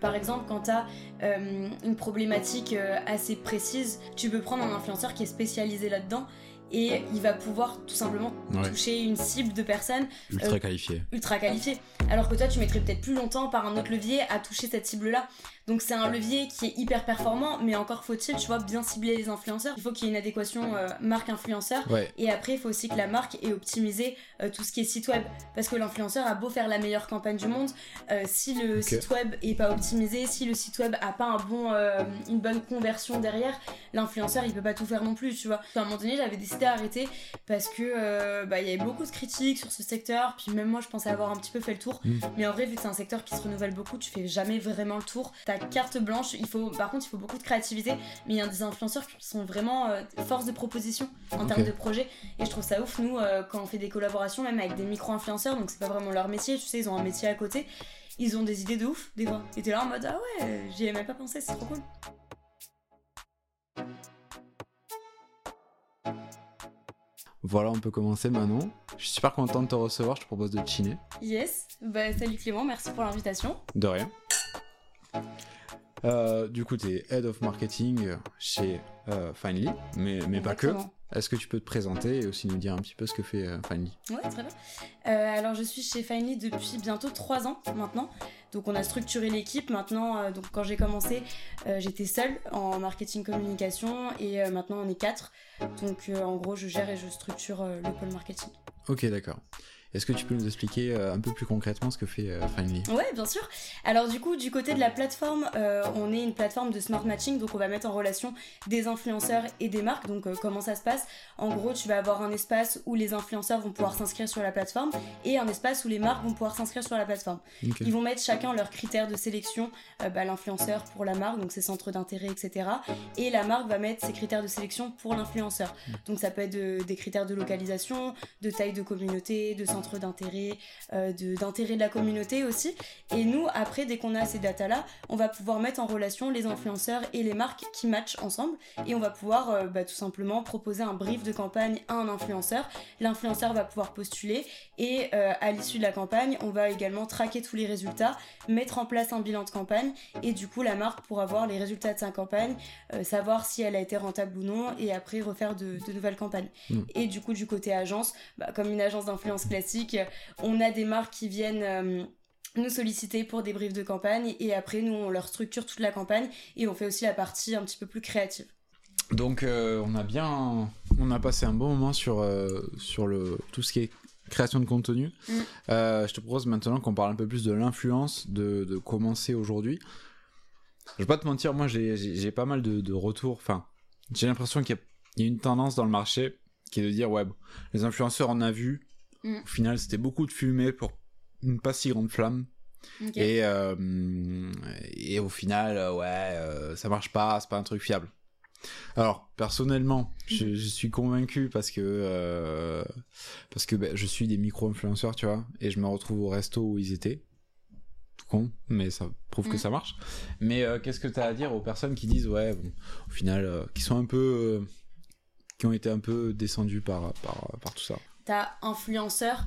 Par exemple, quand tu as une problématique assez précise, tu peux prendre un influenceur qui est spécialisé là-dedans et il va pouvoir tout simplement toucher une cible de personnes ultra qualifiées. Ultra qualifiées. Alors que toi, tu mettrais peut-être plus longtemps par un autre levier à toucher cette cible-là. Donc c'est un levier qui est hyper performant, mais encore faut-il, tu vois, bien cibler les influenceurs. Il faut qu'il y ait une adéquation euh, marque-influenceur. Et après, il faut aussi que la marque ait optimisé euh, tout ce qui est site web. Parce que l'influenceur a beau faire la meilleure campagne du monde, euh, si le site web est pas optimisé, si le site web a pas un bon, une bonne conversion derrière, l'influenceur il peut pas tout faire non plus, tu vois. À un moment donné, j'avais décidé d'arrêter parce que bah, il y avait beaucoup de critiques sur ce secteur. Puis même moi, je pensais avoir un petit peu fait le tour. Mm. Mais en vrai, vu que c'est un secteur qui se renouvelle beaucoup, tu fais jamais vraiment le tour carte blanche. Il faut, par contre, il faut beaucoup de créativité, mais il y a des influenceurs qui sont vraiment euh, force de proposition en termes de projet. Et je trouve ça ouf, nous, euh, quand on fait des collaborations, même avec des micro-influenceurs, donc c'est pas vraiment leur métier, tu sais, ils ont un métier à côté, ils ont des idées de ouf, des fois. Et t'es là en mode, ah ouais, j'y ai même pas pensé, c'est trop cool. Voilà, on peut commencer maintenant. Je suis super content de te recevoir, je te propose de chiner. Yes, bah salut Clément, merci pour l'invitation. De rien. Euh, du coup, tu es Head of Marketing chez euh, Finely, mais, mais pas que. Est-ce que tu peux te présenter et aussi nous dire un petit peu ce que fait euh, Finely Ouais, très bien. Euh, alors, je suis chez Finely depuis bientôt trois ans maintenant. Donc, on a structuré l'équipe. Maintenant, donc quand j'ai commencé, j'étais seule en marketing communication et maintenant on est quatre. Donc, en gros, je gère et je structure le pôle marketing. Ok, d'accord. Est-ce que tu peux nous expliquer euh, un peu plus concrètement ce que fait euh, Finally Ouais, bien sûr. Alors du coup, du côté de la plateforme, euh, on est une plateforme de smart matching, donc on va mettre en relation des influenceurs et des marques. Donc comment ça se passe? En gros, tu vas avoir un espace où les influenceurs vont pouvoir s'inscrire sur la plateforme et un espace où les marques vont pouvoir s'inscrire sur la plateforme. Ils vont mettre chacun leurs critères de sélection, bah, l'influenceur pour la marque, donc ses centres d'intérêt, etc. Et la marque va mettre ses critères de sélection pour l'influenceur. Mm. Donc ça peut être des critères de localisation, de taille de communauté, de d'intérêt, euh, d'intérêt de la communauté aussi. Et nous, après, dès qu'on a ces datas-là, on va pouvoir mettre en relation les influenceurs et les marques qui matchent ensemble. Et on va pouvoir euh, bah, tout simplement proposer un brief de campagne à un influenceur. L'influenceur va pouvoir postuler et euh, à l'issue de la campagne, on va également traquer tous les résultats, mettre en place un bilan de campagne et du coup, la marque pourra voir les résultats de sa campagne, savoir si elle a été rentable ou non et après refaire de, nouvelles campagnes. Mm. Et du coup, du côté agence, bah, comme une agence d'influence classique, on a des marques qui viennent euh, nous solliciter pour des briefs de campagne et après nous on leur structure toute la campagne et on fait aussi la partie un petit peu plus créative. Donc euh, on a bien on a passé un bon moment sur euh, sur le tout ce qui est création de contenu. Mm. je te propose maintenant qu'on parle un peu plus de l'influence de, de commencer aujourd'hui. Je vais pas te mentir, moi j'ai pas mal de, retours. Enfin, j'ai l'impression qu'il y, a une tendance dans le marché qui est de dire ouais, les influenceurs on a vu, Mm. Au final, c'était beaucoup de fumée pour une pas si grande flamme. Et, euh, et au final, euh, ouais, euh, ça marche pas, c'est pas un truc fiable. Alors, personnellement, je, mm. suis convaincu parce que, parce que ben, je suis des micro-influenceurs, tu vois, et je me retrouve au resto où ils étaient. Tout con, mais ça prouve que mm. ça marche. Mais qu'est-ce que tu as à dire aux personnes qui disent, ouais, bon, au final, qui sont un peu. qui ont été un peu descendues par, par, par tout ça? T'as influenceur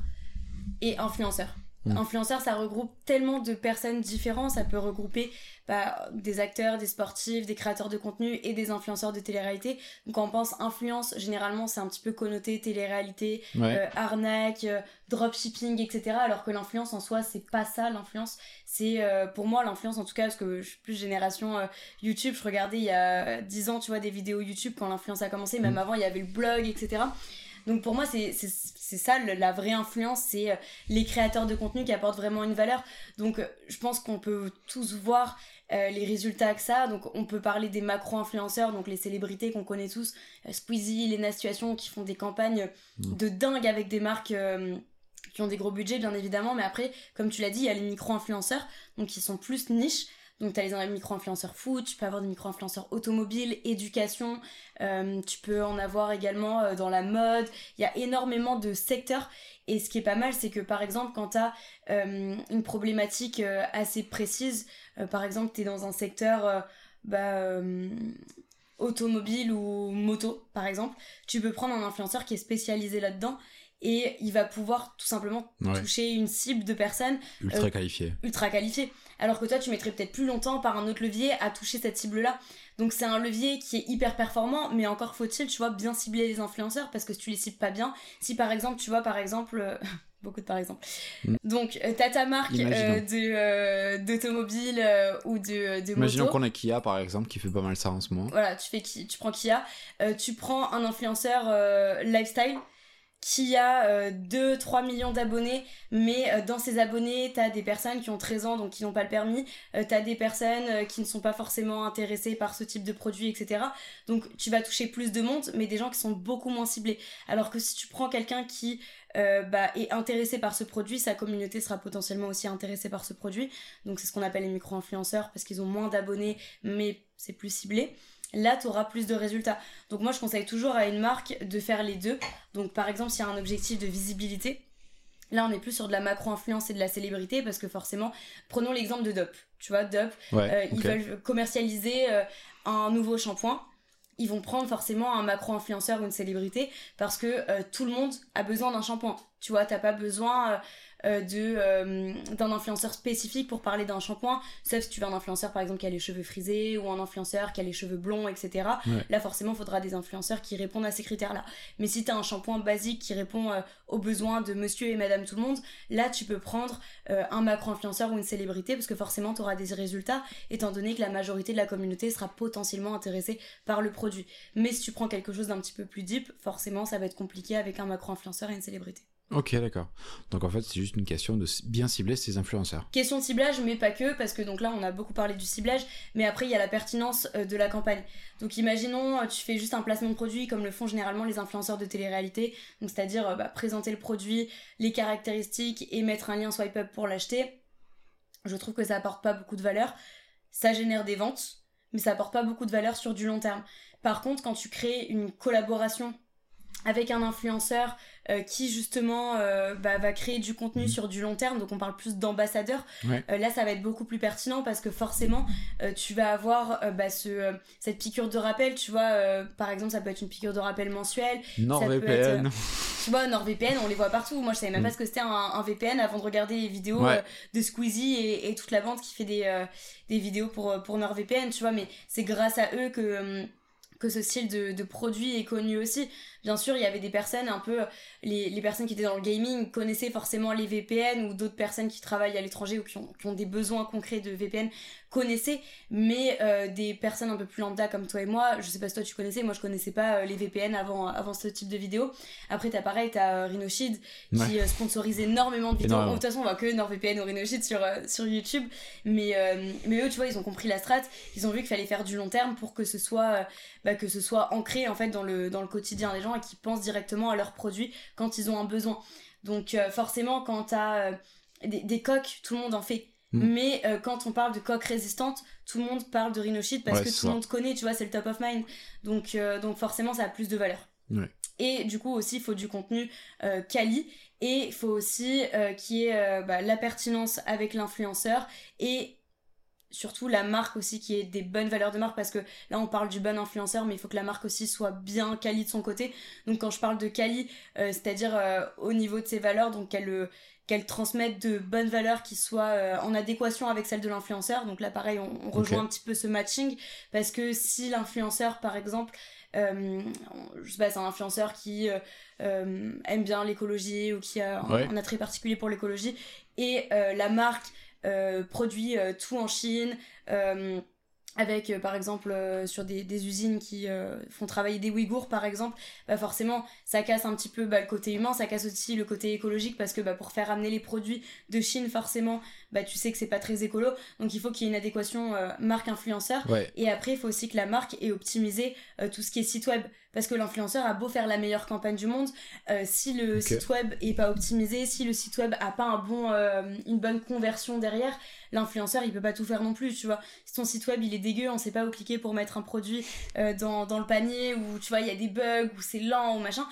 et influenceur. Mm. Influenceur, ça regroupe tellement de personnes différentes. Ça peut regrouper bah, des acteurs, des sportifs, des créateurs de contenu et des influenceurs de télé-réalité. Donc, quand on pense influence, généralement, c'est un petit peu connoté télé-réalité, euh, arnaque, euh, dropshipping, etc. Alors que l'influence en soi, c'est pas ça, l'influence. C'est, euh, pour moi, l'influence, en tout cas, parce que je suis plus génération YouTube, je regardais il y a 10 ans, tu vois, des vidéos YouTube quand l'influence a commencé. Même mm. avant, il y avait le blog, etc. Donc pour moi, c'est ça la vraie influence, c'est euh, les créateurs de contenu qui apportent vraiment une valeur. Donc euh, je pense qu'on peut tous voir euh, les résultats que ça. Donc on peut parler des macro-influenceurs, donc les célébrités qu'on connaît tous, Squeezie, Lena Situation, qui font des campagnes mmh. de dingue avec des marques qui ont des gros budgets bien évidemment. Mais après, comme tu l'as dit, il y a les micro-influenceurs, donc qui sont plus niches. Donc, tu as les micro-influenceurs foot, tu peux avoir des micro-influenceurs automobiles, éducation, euh, tu peux en avoir également euh, dans la mode. Il y a énormément de secteurs. Et ce qui est pas mal, c'est que par exemple, quand tu as euh, une problématique assez précise, par exemple, tu es dans un secteur bah, automobile ou moto, par exemple, tu peux prendre un influenceur qui est spécialisé là-dedans et il va pouvoir tout simplement toucher une cible de personnes ultra qualifiées. Ultra qualifiées. Alors que toi, tu mettrais peut-être plus longtemps par un autre levier à toucher cette cible-là. Donc c'est un levier qui est hyper performant, mais encore faut-il, tu vois, bien cibler les influenceurs parce que si tu les cibles pas bien, si par exemple, tu vois, par exemple, beaucoup de par exemple. Mm. Donc, euh, t'as ta marque euh, euh, d'automobile ou de, de Imaginons qu'on a Kia par exemple qui fait pas mal ça en ce moment. Voilà, tu, fais, tu prends Kia, tu prends un influenceur lifestyle qui a 2-3 millions d'abonnés, mais dans ces abonnés, t'as des personnes qui ont 13 ans, donc qui n'ont pas le permis, t'as des personnes qui ne sont pas forcément intéressées par ce type de produit, etc. Donc tu vas toucher plus de monde, mais des gens qui sont beaucoup moins ciblés. Alors que si tu prends quelqu'un qui euh, bah, est intéressé par ce produit, sa communauté sera potentiellement aussi intéressée par ce produit. Donc c'est ce qu'on appelle les micro-influenceurs parce qu'ils ont moins d'abonnés, mais c'est plus ciblé. Là, tu auras plus de résultats. Donc moi, je conseille toujours à une marque de faire les deux. Donc par exemple, s'il y a un objectif de visibilité, Là, on est plus sur de la macro-influence et de la célébrité parce que forcément, prenons l'exemple de Dop. Tu vois, Dop, euh, ils veulent commercialiser euh, un nouveau shampoing ils vont prendre forcément un macro-influenceur ou une célébrité parce que euh, tout le monde a besoin d'un shampoing. Tu vois, t'as pas besoin euh, de euh, d'un influenceur spécifique pour parler d'un shampoing. Sauf si tu veux un influenceur par exemple qui a les cheveux frisés ou un influenceur qui a les cheveux blonds etc là forcément il faudra des influenceurs qui répondent à ces critères là mais si tu as un shampoing basique qui répond euh, aux besoins de monsieur et madame tout le monde là tu peux prendre un macro influenceur ou une célébrité parce que forcément tu auras des résultats étant donné que la majorité de la communauté sera potentiellement intéressée par le produit. Mais si tu prends quelque chose d'un petit peu plus deep forcément ça va être compliqué avec un macro influenceur et une célébrité Ok, d'accord. Donc en fait, c'est juste une question de bien cibler ces influenceurs. Question de ciblage, mais pas que, parce que donc là, on a beaucoup parlé du ciblage, mais après, il y a la pertinence euh, de la campagne. Donc imaginons, euh, tu fais juste un placement de produit comme le font généralement les influenceurs de télé-réalité, donc c'est-à-dire euh, bah, présenter le produit, les caractéristiques et mettre un lien swipe up pour l'acheter. Je trouve que ça apporte pas beaucoup de valeur. Ça génère des ventes, mais ça apporte pas beaucoup de valeur sur du long terme. Par contre, quand tu crées une collaboration avec un influenceur euh, qui justement euh, bah, va créer du contenu mhm. sur du long terme, donc on parle plus d'ambassadeurs. Euh, là, ça va être beaucoup plus pertinent parce que forcément, tu vas avoir bah, ce, cette piqûre de rappel. Tu vois, par exemple, ça peut être une piqûre de rappel mensuelle. NordVPN. tu vois, NordVPN, on les voit partout. Moi, je savais même pas mm. ce que c'était un, VPN avant de regarder les vidéos de Squeezie et, et, toute la bande qui fait des, des vidéos pour, pour NordVPN, tu vois, mais c'est grâce à eux que que ce style de, produit est connu aussi. Bien sûr, il y avait des personnes un peu, les, personnes qui étaient dans le gaming connaissaient forcément les VPN ou d'autres personnes qui travaillent à l'étranger ou qui ont, des besoins concrets de VPN connaissaient, mais euh, des personnes un peu plus lambda comme toi et moi, je sais pas si toi tu connaissais, moi je connaissais pas euh, les VPN avant, avant ce type de vidéo. Après, t'as pareil, t'as euh, Rhinoshield qui sponsorise énormément de vidéos. de toute façon, on voit que NordVPN ou Rhinoshield sur, sur YouTube, mais, mais eux, tu vois, ils ont compris la strat, ils ont vu qu'il fallait faire du long terme pour que ce soit, bah, que ce soit ancré en fait dans le, dans le quotidien des gens et qu'ils pensent directement à leurs produits quand ils ont un besoin. Donc forcément, quand t'as des, des coques, tout le monde en fait. Mm. Mais euh, quand on parle de coque résistante, tout le monde parle de rhinoshite parce que tout le monde connaît, tu vois, c'est le top of mind. Donc, euh, donc forcément, ça a plus de valeur. Et du coup aussi, il faut du contenu euh, quali et il faut aussi qu'il y ait bah, la pertinence avec l'influenceur et surtout la marque aussi qui ait des bonnes valeurs de marque parce que là on parle du bon influenceur mais il faut que la marque aussi soit bien quali de son côté donc quand je parle de quali c'est à dire au niveau de ses valeurs donc qu'elle qu'elles transmettent de bonnes valeurs qui soient euh, en adéquation avec celles de l'influenceur. Donc là, pareil, on, rejoint un petit peu ce matching parce que si l'influenceur, par exemple, euh, je sais pas, c'est un influenceur qui euh, aime bien l'écologie ou qui a un, attrait particulier pour l'écologie et la marque produit tout en Chine avec euh, par exemple euh, sur des, des, usines qui euh, font travailler des Ouïghours par exemple, bah forcément ça casse un petit peu bah, le côté humain, ça casse aussi le côté écologique parce que bah, pour faire amener les produits de Chine forcément bah tu sais que c'est pas très écolo. Donc il faut qu'il y ait une adéquation marque influenceur. Et après il faut aussi que la marque ait optimisé tout ce qui est site web parce que l'influenceur a beau faire la meilleure campagne du monde si le site web est pas optimisé si le site web a pas un bon une bonne conversion derrière l'influenceur il peut pas tout faire non plus tu vois. Si ton site web il est dégueu on sait pas où cliquer pour mettre un produit euh, dans, dans, le panier ou tu vois il y a des bugs ou c'est lent ou machin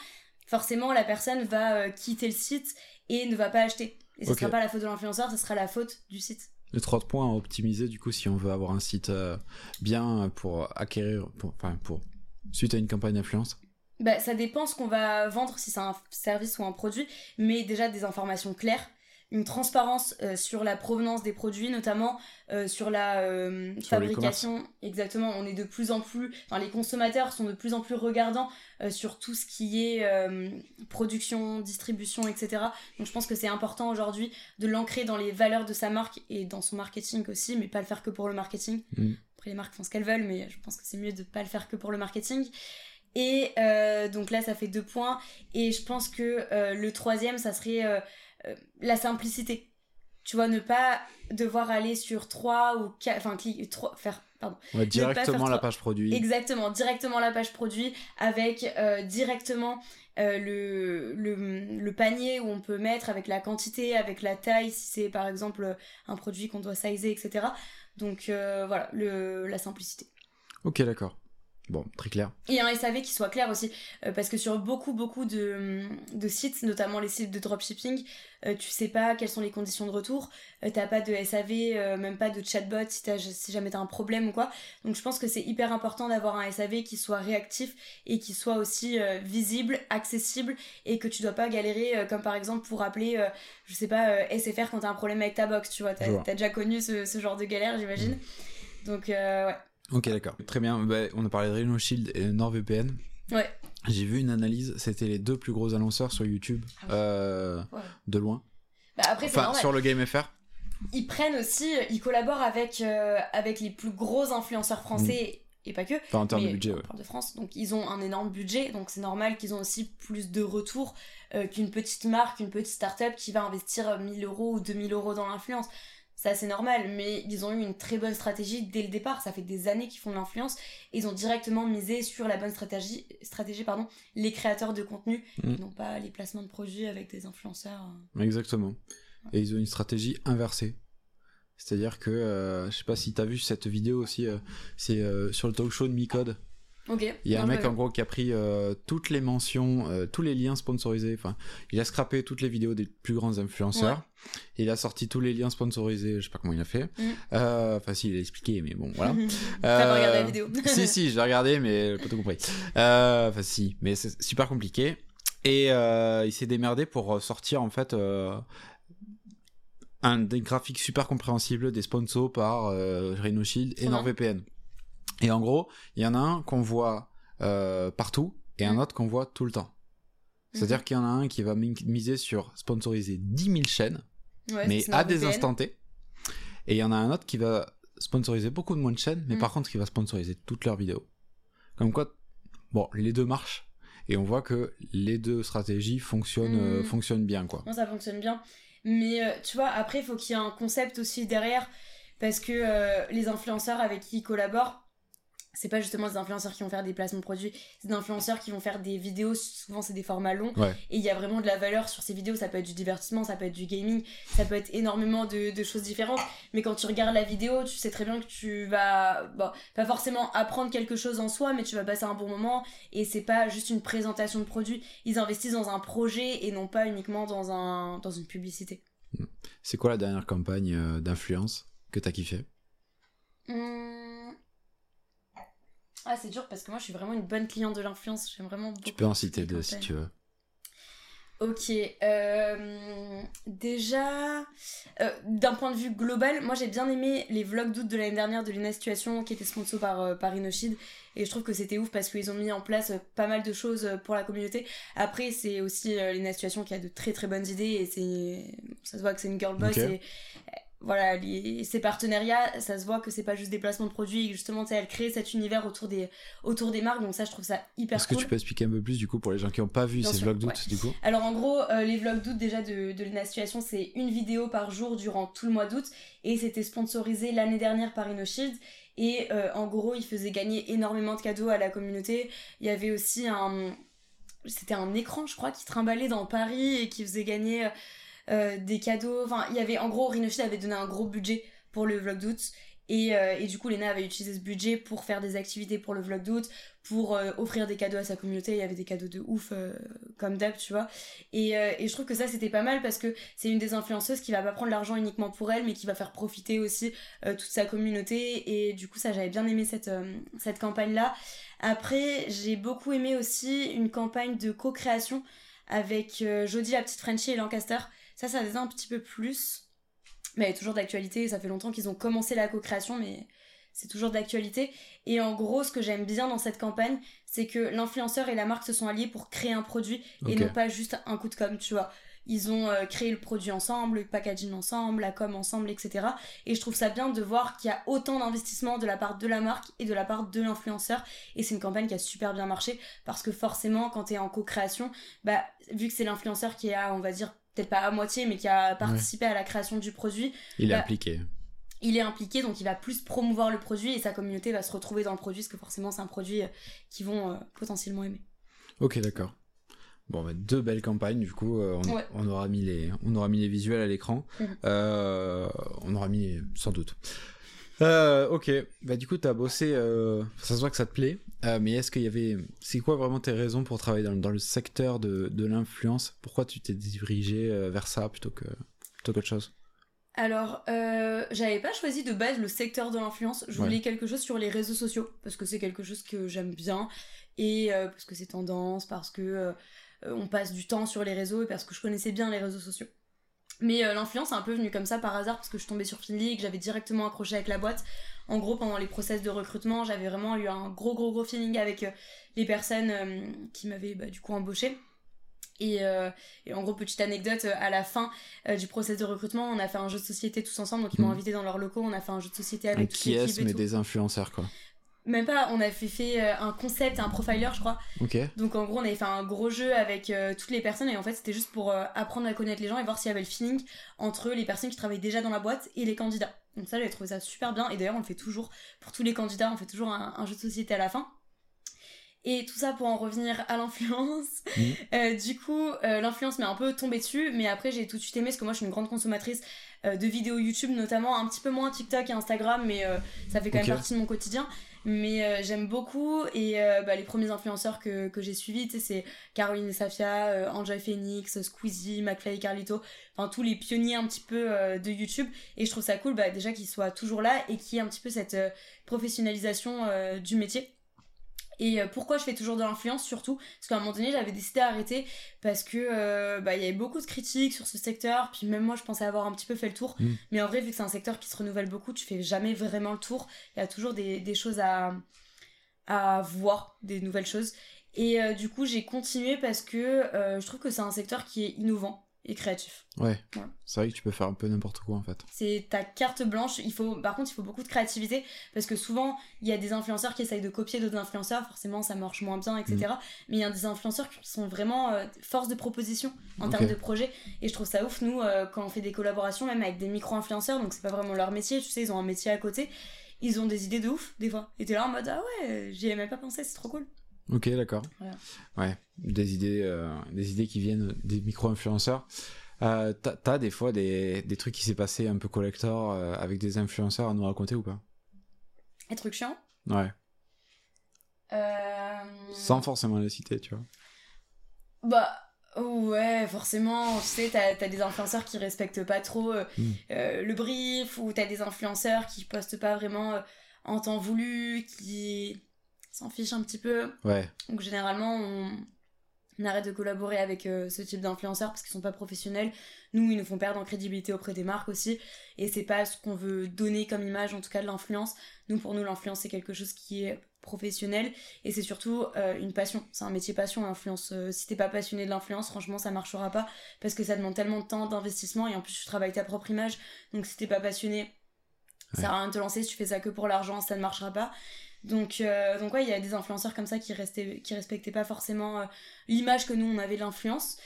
forcément la personne va euh, quitter le site et ne va pas acheter. Et ce sera pas la faute de l'influenceur ce sera la faute du site. Les trois points à optimiser du coup si on veut avoir un site euh, bien pour acquérir pour, enfin pour suite à une campagne d'influence bah, ça dépend ce qu'on va vendre, si c'est un service ou un produit, mais déjà des informations claires, une transparence euh, sur la provenance des produits, notamment euh, sur la euh, fabrication. Exactement, on est de plus en plus, enfin les consommateurs sont de plus en plus regardants sur tout ce qui est production, distribution, etc. Donc je pense que c'est important aujourd'hui de l'ancrer dans les valeurs de sa marque et dans son marketing aussi, mais pas le faire que pour le marketing. Mm. Après les marques font ce qu'elles veulent, mais je pense que c'est mieux de pas le faire que pour le marketing. Et donc là, ça fait deux points. Et je pense que le troisième, ça serait euh, la simplicité. Tu vois, ne pas devoir aller sur 3 ou 4, enfin, faire, pardon. directement la page produit. Exactement, directement la page produit avec euh, directement euh, le, le, panier où on peut mettre avec la quantité, avec la taille, si c'est par exemple un produit qu'on doit sizer, etc. Donc voilà, le, la simplicité. Ok, d'accord. Bon, très clair. Et un SAV qui soit clair aussi, euh, parce que sur beaucoup, beaucoup de, de, sites, notamment les sites de dropshipping, euh, tu sais pas quelles sont les conditions de retour, euh, t'as pas de SAV, même pas de chatbot si, si jamais t'as un problème ou quoi. Donc je pense que c'est hyper important d'avoir un SAV qui soit réactif et qui soit aussi visible, accessible, et que tu dois pas galérer, comme par exemple pour appeler, je sais pas, SFR quand t'as un problème avec ta box, tu vois, t'as as déjà connu ce, ce, genre de galère, j'imagine. Mm. Donc ouais. Ok, d'accord. Très bien. Bah, on a parlé de Rhino Shield et NordVPN. Ouais. J'ai vu une analyse, c'était les deux plus gros annonceurs sur YouTube, ah euh, de loin. Bah après, enfin, sur le Game FR. Ils prennent aussi, ils collaborent avec, euh, avec les plus gros influenceurs français. Mm. Et pas que. Enfin, en termes de budget, ouais. de France. Donc, ils ont un énorme budget. Donc, c'est normal qu'ils ont aussi plus de retours euh, qu'une petite marque, une petite start-up qui va investir 1000 euros ou 2000 euros dans l'influence c'est assez normal, mais ils ont eu une très bonne stratégie dès le départ. Ça fait des années qu'ils font de l'influence. Ils ont directement misé sur la bonne stratégie, stratégie pardon, les créateurs de contenu, mm. et non pas les placements de produits avec des influenceurs. Euh. Exactement. Et ils ont une stratégie inversée. C'est-à-dire que, euh, je sais pas si tu as vu cette vidéo aussi, euh, c'est sur le talk show de Micode. Il y a un mec en gros qui a pris euh, toutes les mentions, euh, tous les liens sponsorisés. Enfin, il a scrappé toutes les vidéos des plus grands influenceurs. il a sorti tous les liens sponsorisés. Je sais pas comment il a fait. Mm. Euh, enfin, si, il a expliqué, mais bon, voilà. T'as regardé la vidéo Si, si, je l'ai regardé, mais pas tout compris. Enfin, si, mais c'est super compliqué. Et il s'est démerdé pour sortir en fait un des graphiques super compréhensibles des sponsors par Rhino Shield et NordVPN. Et en gros, il y en a un qu'on voit euh, partout et un mm. autre qu'on voit tout le temps. C'est-à-dire mhm. qu'il y en a un qui va miser sur sponsoriser 10 000 chaînes, mais à des instants T. Et il y en a un autre qui va sponsoriser beaucoup de moins de chaînes, mais mm. par contre qui va sponsoriser toutes leurs vidéos. Comme quoi, bon, les deux marchent. Et on voit que les deux stratégies fonctionnent, euh, mm. fonctionnent bien, quoi. ça fonctionne bien. Mais euh, tu vois, après, il faut qu'il y ait un concept aussi derrière. Parce que les influenceurs avec qui ils collaborent, c'est pas justement des influenceurs qui vont faire des placements de produits, c'est des influenceurs qui vont faire des vidéos, souvent c'est des formats longs, et il y a vraiment de la valeur sur ces vidéos, ça peut être du divertissement, ça peut être du gaming, ça peut être énormément de, choses différentes, mais quand tu regardes la vidéo, tu sais très bien que tu vas, bon, pas forcément apprendre quelque chose en soi, mais tu vas passer un bon moment, et c'est pas juste une présentation de produit, ils investissent dans un projet et non pas uniquement dans, un, dans une publicité. C'est quoi la dernière campagne euh, d'influence que t'as kiffé? Hum, ah, c'est dur parce que moi je suis vraiment une bonne cliente de l'influence. J'aime vraiment beaucoup. Tu peux en citer deux si tu veux. Ok. Euh, déjà, euh, d'un point de vue global, moi j'ai bien aimé les vlogs d'août de l'année dernière de Lina Situation qui était sponsor par, euh, par Inoshid. Et je trouve que c'était ouf parce qu'ils ont mis en place pas mal de choses pour la communauté. Après, c'est aussi Lina Situation qui a de très très bonnes idées et c'est ça se voit que c'est une girl boss et voilà, ces partenariats, ça se voit que c'est pas juste des placements de produits, justement, elle crée cet univers autour des, autour des marques, donc ça, je trouve ça hyper Est-ce que tu peux expliquer un peu plus, du coup, pour les gens qui n'ont pas vu ces vlogs d'août, du coup? Alors, en gros, euh, les vlogs d'août, déjà, de, de Lina Situation, c'est une vidéo par jour durant tout le mois d'août, et c'était sponsorisé l'année dernière par InnoShield, et euh, en gros, ils faisaient gagner énormément de cadeaux à la communauté. Il y avait aussi un... C'était un écran, je crois, qui trimballait dans Paris et qui faisait gagner euh, des cadeaux. Enfin, il y avait en gros, Rhinoshield avait donné un gros budget pour le vlog d'août. Et, euh, et, du coup, Lena avait utilisé ce budget pour faire des activités pour le vlog d'août, pour euh, offrir des cadeaux à sa communauté. Il y avait des cadeaux de ouf, euh, comme d'hab, tu vois. Et, et, je trouve que ça, c'était pas mal parce que c'est une des influenceuses qui va pas prendre l'argent uniquement pour elle, mais qui va faire profiter aussi toute sa communauté. Et du coup, ça, j'avais bien aimé cette, cette campagne-là. Après, j'ai beaucoup aimé aussi une campagne de co-création avec Jodie, la petite Frenchie et Lancaster. Ça, ça faisait un petit peu plus mais elle est toujours d'actualité. Ça fait longtemps qu'ils ont commencé la co-création, mais c'est toujours d'actualité. Et en gros, ce que j'aime bien dans cette campagne, c'est que l'influenceur et la marque se sont alliés pour créer un produit et non pas juste un coup de com', tu vois. Ils ont euh, créé le produit ensemble, le packaging ensemble, la com ensemble, etc. Et je trouve ça bien de voir qu'il y a autant d'investissement de la part de la marque et de la part de l'influenceur. Et c'est une campagne qui a super bien marché parce que forcément, quand tu es en co-création, bah, vu que c'est l'influenceur qui a, on va dire, peut-être pas à moitié, mais qui a participé à la création du produit. Il est impliqué. Il est impliqué, donc il va plus promouvoir le produit et sa communauté va se retrouver dans le produit, parce que forcément c'est un produit euh, qu'ils vont euh, potentiellement aimer. Ok, d'accord. Bon, bah, deux belles campagnes, du coup, euh, on, aura mis les, on aura mis les visuels à l'écran. Mhm. on aura mis, sans doute. Euh, ok, bah du coup t'as bossé, euh, ça se voit que ça te plaît, euh, mais est-ce qu'il y avait, c'est quoi vraiment tes raisons pour travailler dans, dans le secteur de, de l'influence? Pourquoi tu t'es dirigé euh, vers ça plutôt que plutôt qu'autre chose? Alors, euh, j'avais pas choisi de base le secteur de l'influence. Je voulais quelque chose sur les réseaux sociaux parce que c'est quelque chose que j'aime bien. Et parce que c'est tendance, parce que on passe du temps sur les réseaux et parce que je connaissais bien les réseaux sociaux. Mais euh, l'influence est un peu venue comme ça par hasard parce que je tombais sur Finly et que j'avais directement accroché avec la boîte. En gros, pendant les process de recrutement, j'avais vraiment eu un gros gros gros feeling avec euh, les personnes euh, qui m'avaient bah, du coup embauché. Et, et, en gros, petite anecdote, à la fin du process de recrutement, on a fait un jeu de société tous ensemble. Donc, ils m'ont mmh. invité dans leurs locaux. On a fait un jeu de société avec qui est mais des influenceurs, quoi. Même pas, on a fait, euh, un concept, un profiler, je crois. Donc en gros, on avait fait un gros jeu avec euh, toutes les personnes et en fait, c'était juste pour euh, apprendre à connaître les gens et voir s'il y avait le feeling entre les personnes qui travaillent déjà dans la boîte et les candidats. Donc ça, j'avais trouvé ça super bien et d'ailleurs, on le fait toujours pour tous les candidats, on fait toujours un, jeu de société à la fin. Et tout ça pour en revenir à l'influence. Mmh. du coup, l'influence m'est un peu tombée dessus, mais après j'ai tout de suite aimé parce que moi je suis une grande consommatrice de vidéos YouTube, notamment un petit peu moins TikTok et Instagram, mais ça fait quand même partie de mon quotidien. Mais euh, j'aime beaucoup et euh, bah, les premiers influenceurs que, que j'ai suivis, c'est Caroline et Safia, euh, Enjoy Phoenix, Squeezie, McFly et Carlito, enfin tous les pionniers un petit peu de YouTube. Et je trouve ça cool bah, déjà qu'ils soient toujours là et qu'il y ait un petit peu cette professionnalisation du métier. Et euh, pourquoi je fais toujours de l'influence surtout? Parce qu'à un moment donné, j'avais décidé d'arrêter parce que euh, bah, il y avait beaucoup de critiques sur ce secteur. Puis même moi, je pensais avoir un petit peu fait le tour. Mm. Mais en vrai, vu que c'est un secteur qui se renouvelle beaucoup, tu fais jamais vraiment le tour. Il y a toujours des, des choses à, à voir, des nouvelles choses. Et euh, du coup, j'ai continué parce que je trouve que c'est un secteur qui est innovant et créatif. Ouais. C'est vrai que tu peux faire un peu n'importe quoi en fait. C'est ta carte blanche. Il faut, par contre, il faut beaucoup de créativité parce que souvent il y a des influenceurs qui essayent de copier d'autres influenceurs. Forcément, ça marche moins bien, etc. Mm. Mais il y a des influenceurs qui sont vraiment euh, force de proposition en termes de projet. Et je trouve ça ouf nous euh, quand on fait des collaborations, même avec des micro-influenceurs. Donc c'est pas vraiment leur métier. Tu sais, ils ont un métier à côté. Ils ont des idées de ouf des fois. Et t'es là en mode ah ouais, j'y ai même pas pensé. C'est trop cool. Ok, d'accord. Ouais, des idées, euh, des idées qui viennent des micro-influenceurs. Euh, T'as des fois des, des trucs qui s'est passé un peu collector euh, avec des influenceurs à nous raconter ou pas? Des trucs chiants Ouais. Sans forcément les citer, tu vois. Bah. Ouais, forcément, tu sais, t'as as des influenceurs qui respectent pas trop hmm. le brief, ou t'as des influenceurs qui postent pas vraiment en temps voulu, qui s'en fiche un petit peu. Ouais. Donc généralement, on, arrête de collaborer avec euh, ce type d'influenceurs parce qu'ils sont pas professionnels. Nous, ils nous font perdre en crédibilité auprès des marques aussi. Et c'est pas ce qu'on veut donner comme image, en tout cas de l'influence. Nous, pour nous, l'influence, c'est quelque chose qui est professionnel et c'est surtout euh, une passion. C'est un métier passion, l'influence. Euh, si t'es pas passionné de l'influence, franchement, ça marchera pas parce que ça demande tellement de temps, d'investissement et en plus, tu travailles ta propre image. Donc, si t'es pas passionné, ça sert à rien de te lancer. Si tu fais ça que pour l'argent, ça ne marchera pas. Donc, euh, il y a des influenceurs comme ça qui, restaient, qui respectaient pas forcément euh, l'image que nous on avait de l'influence.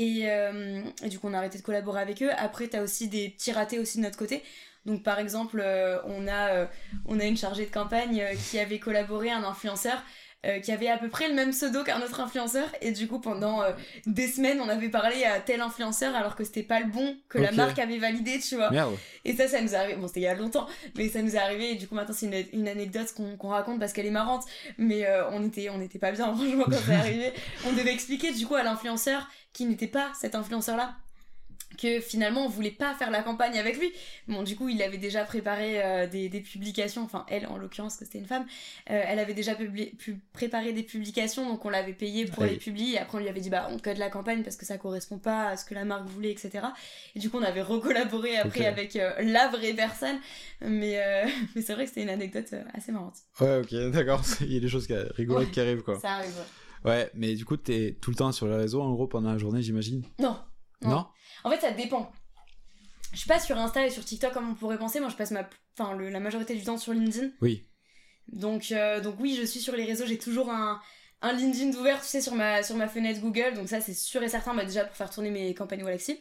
Euh, et, du coup, on a arrêté de collaborer avec eux. Après, t'as aussi des petits ratés aussi de notre côté. Donc, par exemple, on, a, on a une chargée de campagne qui avait collaboré, un influenceur, euh, qui avait à peu près le même pseudo qu'un autre influenceur. Et du coup, pendant euh, des semaines, on avait parlé à tel influenceur alors que c'était pas le bon que la marque avait validé, tu vois. Merde. Et ça, ça nous est arrivé. Bon, c'était il y a longtemps, mais ça nous est arrivé. Et du coup, maintenant, c'est une, une anecdote qu'on qu'on raconte parce qu'elle est marrante. Mais euh, on était, on était pas bien, franchement, quand c'est arrivé. On devait expliquer, du coup, à l'influenceur qui n'était pas cet influenceur-là que finalement on voulait pas faire la campagne avec lui. Bon, du coup, il avait déjà préparé euh, des, des publications, enfin elle en l'occurrence, que c'était une femme, euh, elle avait déjà publié- pu préparé des publications, donc on l'avait payé pour Oui. les publier, et après on lui avait dit bah on code la campagne parce que ça correspond pas à ce que la marque voulait, etc. Et du coup, on avait recollaboré après avec euh, la vraie personne, mais, mais c'est vrai que c'était une anecdote assez marrante. Ouais, ok, d'accord. Il y a des choses qui- rigolotes Ouais. qui arrivent, quoi. Ça arrive. ouais. Ouais, mais du coup, t'es tout le temps sur les réseaux, en gros, pendant la journée, j'imagine? Non, Non. Non? En fait, ça dépend. Je suis pas sur Insta et sur TikTok comme on pourrait penser. Moi, je passe ma, enfin, le- la majorité du temps sur LinkedIn. Oui. Donc, euh, donc oui, je suis sur les réseaux. J'ai toujours un, un LinkedIn ouvert, tu sais, sur ma, sur ma fenêtre Google. Donc ça, c'est sûr et certain, bah, déjà pour faire tourner mes campagnes Walaxy.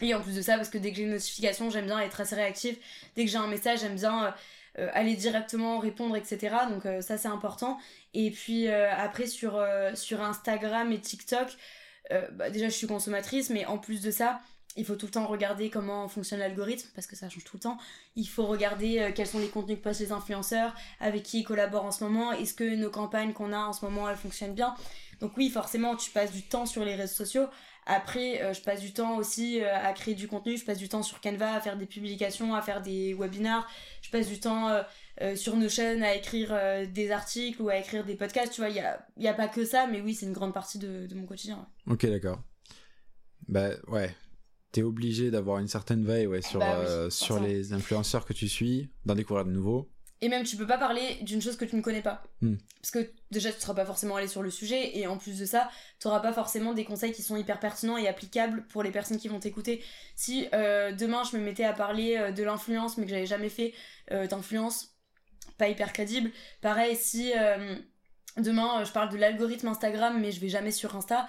Et en plus de ça, parce que dès que j'ai une notification, j'aime bien être assez réactive. Dès que j'ai un message, j'aime bien euh, euh, aller directement répondre, etc. Donc euh, ça, c'est important. Et puis euh, après, sur, sur Instagram et TikTok, euh, bah, déjà, je suis consommatrice, mais en plus de ça, il faut tout le temps regarder comment fonctionne l'algorithme, parce que ça change tout le temps. Il faut regarder euh, quels sont les contenus que postent les influenceurs, avec qui ils collaborent en ce moment, est-ce que nos campagnes qu'on a en ce moment, elles fonctionnent bien? Donc oui, forcément, tu passes du temps sur les réseaux sociaux. Après, euh, je passe du temps aussi à créer du contenu, je passe du temps sur Canva à faire des publications, à faire des webinars, je passe du temps euh, sur Notion à écrire euh, des articles ou à écrire des podcasts, tu vois, il n'y a, y a pas que ça, mais oui, c'est une grande partie de, de mon quotidien. ouais. Ok, d'accord. Bah, ouais. T'es obligé d'avoir une certaine veille ouais, sur, Bah oui, euh, sur les influenceurs que tu suis, d'en découvrir de nouveaux. Et même, tu peux pas parler d'une chose que tu ne connais pas. Hmm. Parce que déjà, tu seras pas forcément allé sur le sujet, et en plus de ça, tu auras pas forcément des conseils qui sont hyper pertinents et applicables pour les personnes qui vont t'écouter. Si euh, demain, je me mettais à parler de l'influence, mais que j'avais jamais fait euh, d'influence, pas hyper crédible. Pareil, si euh, demain, euh, je parle de l'algorithme Instagram, mais je vais jamais sur Insta,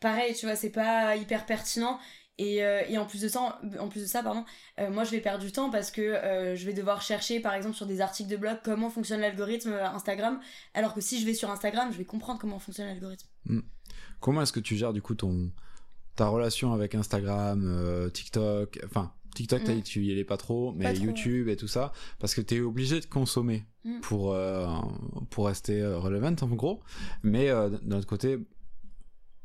pareil, tu vois, c'est pas hyper pertinent. Et, euh, et en plus de ça, en plus de ça pardon, moi je vais perdre du temps parce que je vais devoir chercher par exemple sur des articles de blog comment fonctionne l'algorithme Instagram, alors que si je vais sur Instagram, je vais comprendre comment fonctionne l'algorithme. Comment est-ce que tu gères du coup ton ta relation avec Instagram, TikTok, enfin TikTok Mm. tu y allais pas trop, mais Pas trop, YouTube et tout ça, parce que t'es obligé de consommer Mm. pour euh, pour rester euh, relevant en gros, mais euh, d'un autre côté.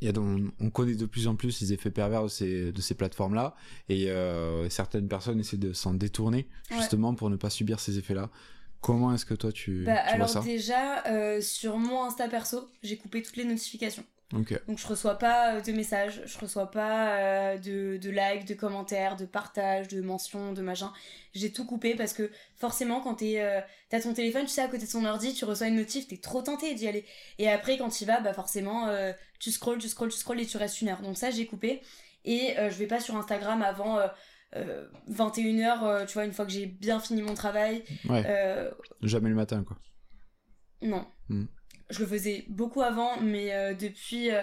Il y a donc- on connaît de plus en plus les effets pervers de ces, de ces plateformes-là et euh, certaines personnes essaient de s'en détourner Ouais. justement pour ne pas subir ces effets-là. Comment est-ce que toi tu, Bah, tu vois alors ça? déjà, sur mon Insta perso, j'ai coupé toutes les notifications. Donc je reçois pas euh, de messages, je reçois pas euh, de, de likes, de commentaires, de partages, de mentions, de machin. J'ai tout coupé parce que forcément quand t'es, euh, t'as ton téléphone, tu sais, à côté de ton ordi, tu reçois une notif, t'es trop tenté d'y aller. Et après quand tu vas, bah forcément, euh, tu scrolls, tu scrolls, tu scrolls et tu restes une heure. Donc ça j'ai coupé. Et euh, je vais pas sur Instagram avant... euh, 21h, tu vois, une fois que j'ai bien fini mon travail. Ouais. Jamais le matin quoi. non. Hmm. Je le faisais beaucoup avant, mais euh, depuis, euh,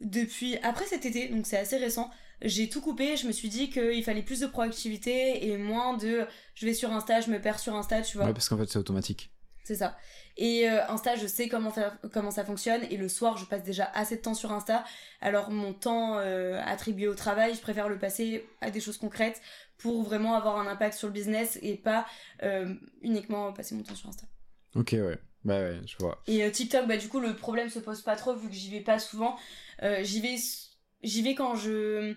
depuis après cet été, donc c'est assez récent, j'ai tout coupé. Je me suis dit qu'il fallait plus de proactivité et moins de je vais sur Insta, je me perds sur Insta, tu vois. Ouais, parce qu'en fait c'est automatique. C'est ça. Et euh, Insta, je sais comment, faire, comment ça fonctionne. Et le soir, je passe déjà assez de temps sur Insta. Alors, mon temps euh, attribué au travail, je préfère le passer à des choses concrètes pour vraiment avoir un impact sur le business et pas euh, uniquement passer mon temps sur Insta. Ok, ouais. Bah ouais, je vois. Et euh, TikTok, bah du coup, le problème se pose pas trop vu que j'y vais pas souvent. Euh, j'y vais, j'y vais quand je,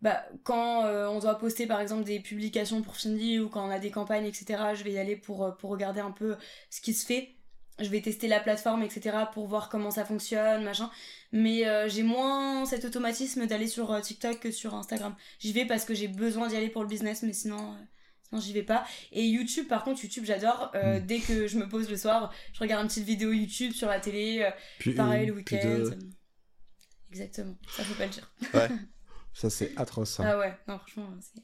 bah quand euh, on doit poster par exemple des publications pour Findy ou quand on a des campagnes, etc. Je vais y aller pour pour regarder un peu ce qui se fait. Je vais tester la plateforme, etc. pour voir comment ça fonctionne, machin. Mais j'ai moins cet automatisme d'aller sur TikTok que sur Instagram. J'y vais parce que j'ai besoin d'y aller pour le business, mais sinon. Euh, Sinon, j'y vais pas. Et YouTube, par contre, YouTube, j'adore. Euh, Mm. Dès que je me pose le soir, je regarde une petite vidéo YouTube sur la télé. euh, Puis pareil, une, le week-end. Exactement. Ça faut pas le dire. Ouais. ça c'est atroce. ça. Ah ouais, non, franchement, c'est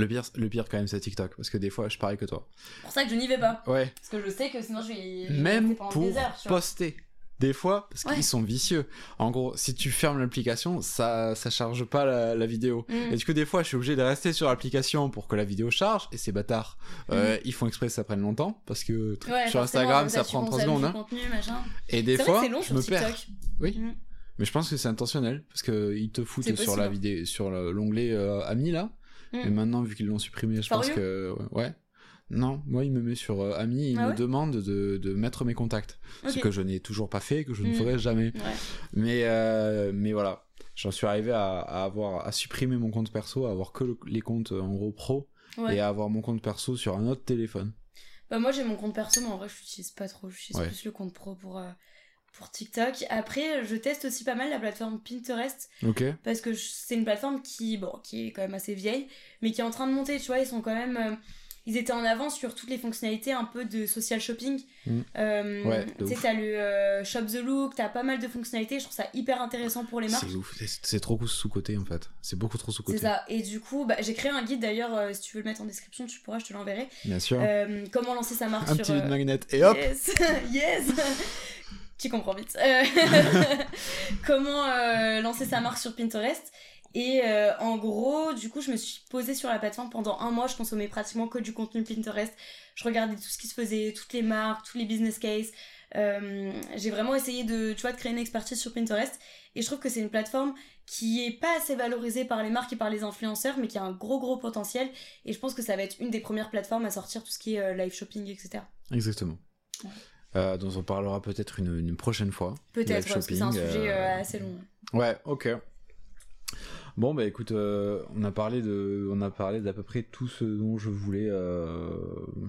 Le pire, le pire quand même c'est TikTok parce que des fois je parie que toi. pour ça que je n'y vais pas. Ouais. Parce que je sais que sinon je vais. Même pour heures, poster. Des fois, parce qu'ils sont vicieux. En gros, si tu fermes l'application, ça, ça charge pas la, vidéo. Mm. Et du coup, des fois, je suis obligé de rester sur l'application pour que la vidéo charge, et ces bâtards, euh, mm. ils font exprès que ça prenne longtemps, parce que sur Instagram, ça prend 3 secondes. Hein. Et des fois, je me perds. Oui. Mm. Mais je pense que c'est intentionnel, parce qu'ils te foutent sur la vidéo, sur l'onglet euh, Amis, là. Et maintenant, vu qu'ils l'ont supprimé, je pense que... Ouais. Non, moi il me met sur euh, ami, il ah me demande de, de, mettre mes contacts. Ce que je n'ai toujours pas fait, que je ne mm. ferai jamais. Mais, euh, mais voilà, j'en suis arrivé à, avoir, à supprimer mon compte perso, à avoir que les comptes en gros pro, et à avoir mon compte perso sur un autre téléphone. Bah moi j'ai mon compte perso, mais en vrai je l'utilise pas trop, j'utilise plus le compte pro pour... Euh, pour TikTok. Après, je teste aussi pas mal la plateforme Pinterest. Parce que c'est une plateforme qui, bon, qui est quand même assez vieille, mais qui est en train de monter, tu vois. Ils sont quand même ils étaient en avance sur toutes les fonctionnalités un peu de social shopping. Mm. Euh, tu sais, t'as le euh, Shop the Look, t'as pas mal de fonctionnalités. Je trouve ça hyper intéressant pour les marques. C'est ouf, c'est trop sous-côté en fait. C'est beaucoup trop sous-côté. C'est ça. Et du coup, bah, j'ai créé un guide d'ailleurs. Euh, si tu veux le mettre en description, tu pourras, je te l'enverrai. Bien sûr. comment lancer sa marque un sur. Un petit magnet et hop Yes Yes Tu comprends vite. comment lancer sa marque sur Pinterest et euh, en gros, du coup, je me suis posée sur la plateforme pendant un mois. Je consommais pratiquement que du contenu Pinterest. Je regardais tout ce qui se faisait, toutes les marques, tous les business cases. Euh, j'ai vraiment essayé de, tu vois, de créer une expertise sur Pinterest. Et je trouve que c'est une plateforme qui est pas assez valorisée par les marques et par les influenceurs, mais qui a un gros gros potentiel. Et je pense que ça va être une des premières plateformes à sortir tout ce qui est euh, live shopping, etc. Exactement. Ouais. dont on parlera peut-être une, une, prochaine fois. Peut-être, parce que c'est un sujet assez long. Ouais, ok. Bon bah écoute, euh, on a parlé de, on a parlé d'à peu près tout ce dont je voulais, euh,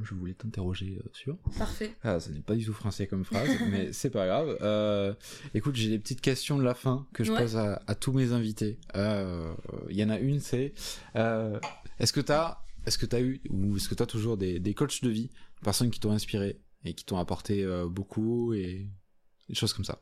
je voulais t'interroger euh, sur. Parfait. Ah, ça n'est pas du tout français comme phrase, mais c'est pas grave. écoute, j'ai des petites questions de la fin que je pose à, tous mes invités. Il y en a une, c'est, est-ce que t'as, est-ce que t'as eu ou est-ce que t'as toujours des, des coachs de vie, personnes qui t'ont inspiré et qui t'ont apporté beaucoup et des choses comme ça?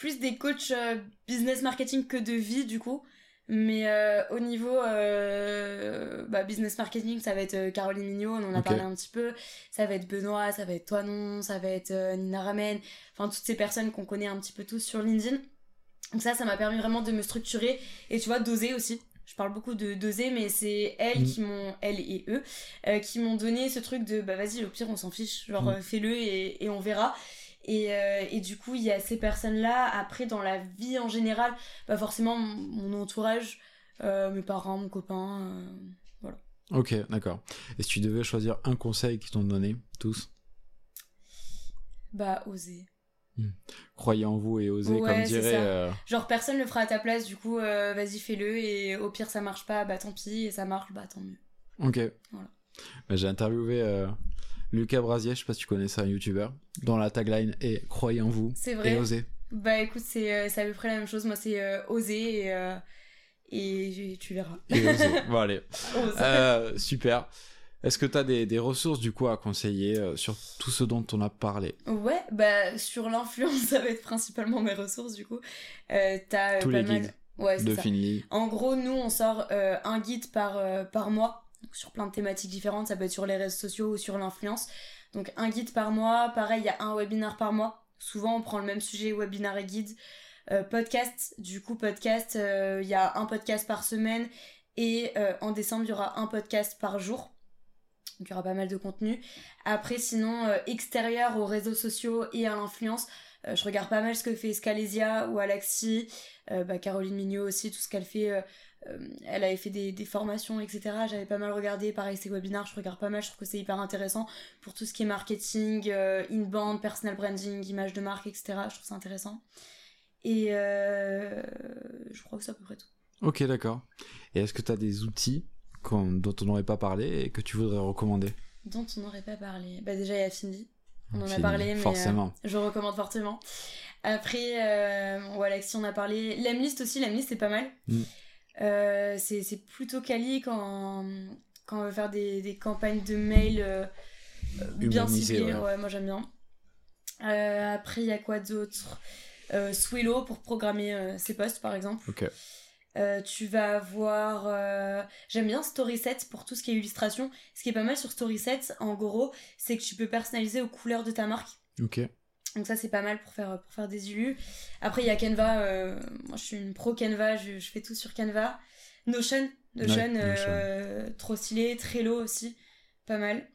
Plus des coachs euh, business marketing que de vie du coup. Mais euh, au niveau euh, bah, business marketing, ça va être Caroline Mignot, on en a parlé un petit peu. Ça va être Benoît, ça va être toi non, ça va être Nina Ramen. Enfin, toutes ces personnes qu'on connaît un petit peu tous sur LinkedIn. Donc ça, ça m'a permis vraiment de me structurer et tu vois, d'oser aussi. Je parle beaucoup de d'oser, mais c'est elles mm. qui m'ont, elles et eux, qui m'ont donné ce truc de bah vas-y, au pire, on s'en fiche, genre mm. fais-le et, et on verra. Et, euh, et, du coup, il y a ces personnes-là. Après, dans la vie en général, pas forcément mon, entourage, euh, mes parents, mon copain, euh, voilà. Ok, d'accord. Et si tu devais choisir un conseil qu'ils t'ont donné, tous Bah, oser. Hmm. Croyez en vous et osez, comme dirait. Genre, personne le fera à ta place, du coup, vas-y, fais-le. Et au pire, ça marche pas, bah tant pis. Et ça marche, bah tant mieux. Ok. Voilà. Bah, J'ai interviewé Lucas Brasier, je sais pas si tu connais ça, un youtubeur, dans la tagline est croyez en vous et osez. Bah écoute, c'est euh, à peu près la même chose. Moi, c'est euh, oser et, euh, et tu verras. Et oser. bon, allez. Euh, super. Est-ce que tu as des, des, ressources du coup à conseiller sur tout ce dont on a parlé? Ouais, bah sur l'influence, ça va être principalement mes ressources du coup. as Tous les guides ouais, de Finley. En gros, nous on sort un guide par, par mois sur plein de thématiques différentes, ça peut être sur les réseaux sociaux ou sur l'influence. Donc un guide par mois, pareil, il y a un webinaire par mois. Souvent on prend le même sujet, webinaire et guide. Euh, podcast, du coup podcast, euh, il y a un podcast par semaine et euh, en décembre il y aura un podcast par jour. Donc il y aura pas mal de contenu. Après sinon extérieur aux réseaux sociaux et à l'influence, je regarde pas mal ce que fait Scalesia ou Alexi, bah, Caroline Mignot aussi, tout ce qu'elle fait elle avait fait des, formations, etc. J'avais pas mal regardé, pareil, ces webinaires, je regarde pas mal, je trouve que c'est hyper intéressant pour tout ce qui est marketing, euh, inbound, personal branding, image de marque, etc. Je trouve ça intéressant. Et euh, je crois que c'est à peu près tout. Ok, d'accord. Et est-ce que tu as des outils dont on n'aurait pas parlé et que tu voudrais recommander? Dont on n'aurait pas parlé Bah déjà, il y a Findy. On en a parlé, mais forcément. je recommande fortement. Après, euh, voilà, si on a parlé. Lemlist aussi, Lemlist c'est pas mal. Mm. Euh, c'est plutôt quali quand, quand on veut faire des, des campagnes de mail euh, bien ciblées. Ouais. moi j'aime bien. Euh, après, il y a quoi d'autre? Swillow pour programmer ses posts par exemple. Ok. tu vas avoir. J'aime bien Storyset pour tout ce qui est illustration. Ce qui est pas mal sur Storyset, en gros, c'est que tu peux personnaliser aux couleurs de ta marque. Ok. Donc ça c'est pas mal pour faire, pour faire des UU. Après il y a Canva, euh, moi je suis une pro Canva, je, je, fais tout sur Canva. Notion, Notion, euh, trop stylé, Trello aussi, pas mal.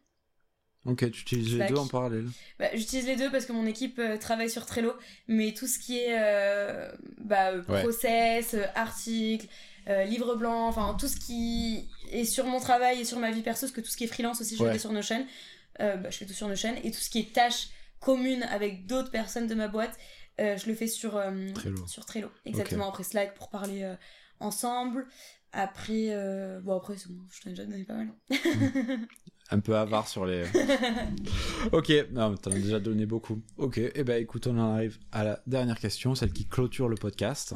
Ok, tu utilises les deux en parallèle. Bah, J'utilise les deux parce que mon équipe euh, travaille sur Trello, mais tout ce qui est euh, bah, process, articles, livre blanc, enfin tout ce qui est sur mon travail et sur ma vie perso, parce que tout ce qui est freelance aussi je le fais sur Notion, bah, je fais tout sur Notion, et tout ce qui est tâches commune avec d'autres personnes de ma boîte, euh, je le fais sur euh, Trello. Sur Trello. Exactement, après Slack pour parler euh, ensemble. Après, bon, après, bon, je t'en ai déjà donné pas mal. Un peu avare sur les. ok, non, t'en as déjà donné beaucoup. Ok, et eh ben écoute, on en arrive à la dernière question, celle qui clôture le podcast.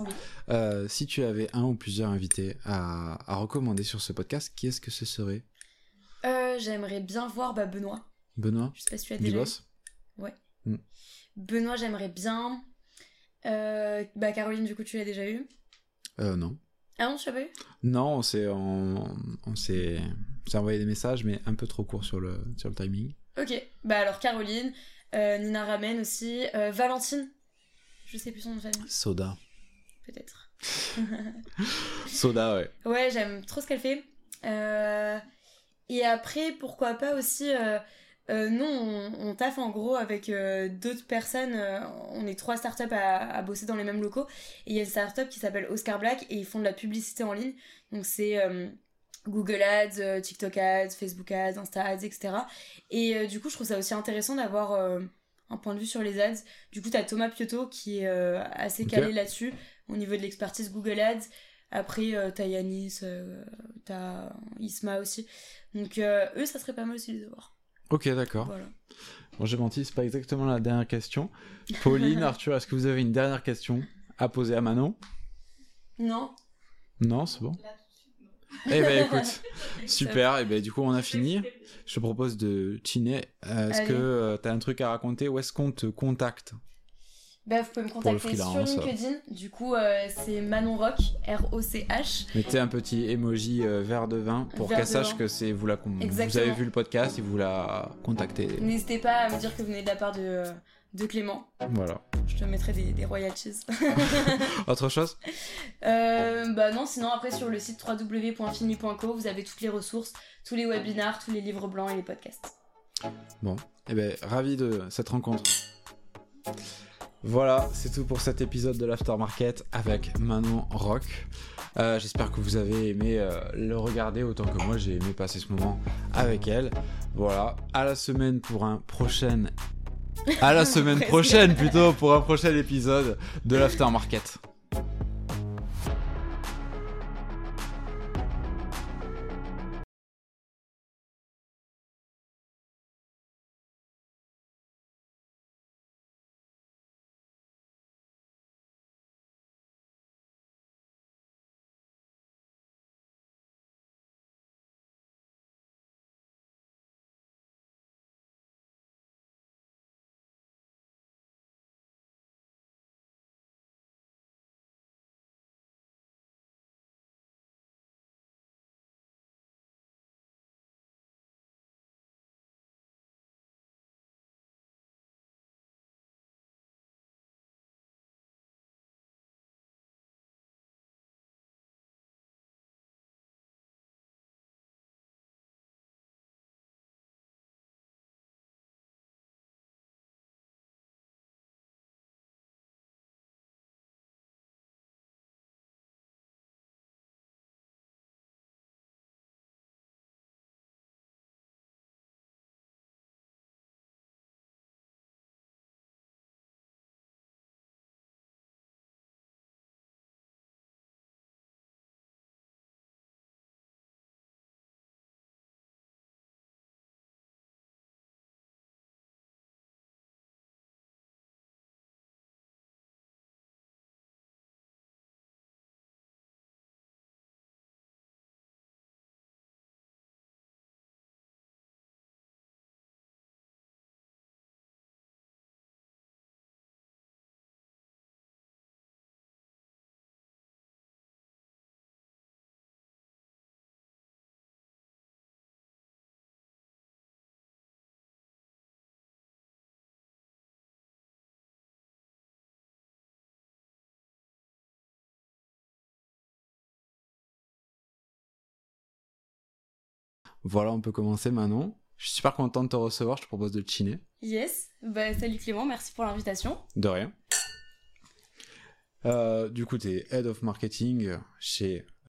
si tu avais un ou plusieurs invités à, à recommander sur ce podcast, qui est-ce que ce serait? J'aimerais bien voir bah, Benoît. Benoît? Je sais pas si tu as déjà. Ouais. Mm. Benoît, j'aimerais bien. Euh, bah, Caroline, du coup, tu l'as déjà eu? Euh, non. Ah non, tu l'as pas eu? Non, on s'est, on, on s'est, envoyé des messages, mais un peu trop court sur le, sur le timing. Ok, bah alors Caroline, euh, Nina Ramen aussi, euh, Valentine, je sais plus son nom de famille. Soda. Peut-être. Soda, ouais. Ouais, j'aime trop ce qu'elle fait. et après, pourquoi pas aussi euh, non, on, taffe en gros avec euh, d'autres personnes. Euh, on est trois startups à, à bosser dans les mêmes locaux. Et il y a une startup qui s'appelle Oscar Black et ils font de la publicité en ligne. Donc c'est Google Ads, TikTok Ads, Facebook Ads, Insta Ads, etc. Et du coup, je trouve ça aussi intéressant d'avoir un point de vue sur les ads. Du coup, tu as Thomas Piotto qui est assez calé là-dessus au niveau de l'expertise Google Ads. Après, t'as Yanis, t'as Isma aussi. Donc, eux, ça serait pas mal aussi de les avoir. Ok, d'accord. Bon, j'ai menti, c'est pas exactement la dernière question. Pauline, Arthur, est-ce que vous avez une dernière question à poser à Manon? Non. Non, c'est bon. Eh ben écoute, super. Et eh ben du coup on a fini. Je te propose de chiner. Est-ce que euh, tu as un truc à raconter? Où est-ce qu'on te contacte? Bah, vous pouvez me contacter sur LinkedIn. Du coup, euh, c'est Manon Rock, R-O-C-H. Mettez un petit emoji euh, vert de vin pour qu'elle sache que c'est vous la vous avez vu le podcast et vous la contactez. N'hésitez pas à me dire que vous venez de la part de, de Clément. Voilà. Je te mettrai des, des royalties. Autre chose? Euh, Bah non, sinon après sur le site www.filmi.co, vous avez toutes les ressources, tous les webinars, tous les livres blancs et les podcasts. Bon, et eh ben ravi de cette rencontre. Voilà, c'est tout pour cet épisode de l'Aftermarket avec Manon Rock. Euh, j'espère que vous avez aimé euh, le regarder autant que moi j'ai aimé passer ce moment avec elle. Voilà, à la semaine pour un prochain... À la semaine prochaine plutôt pour un prochain épisode de l'Aftermarket. Voilà, on peut commencer Manon. Je suis super content de te recevoir, je te propose de chiner. Yes, bah, salut Clément, merci pour l'invitation. De rien. Euh, du coup, tu es Head of Marketing chez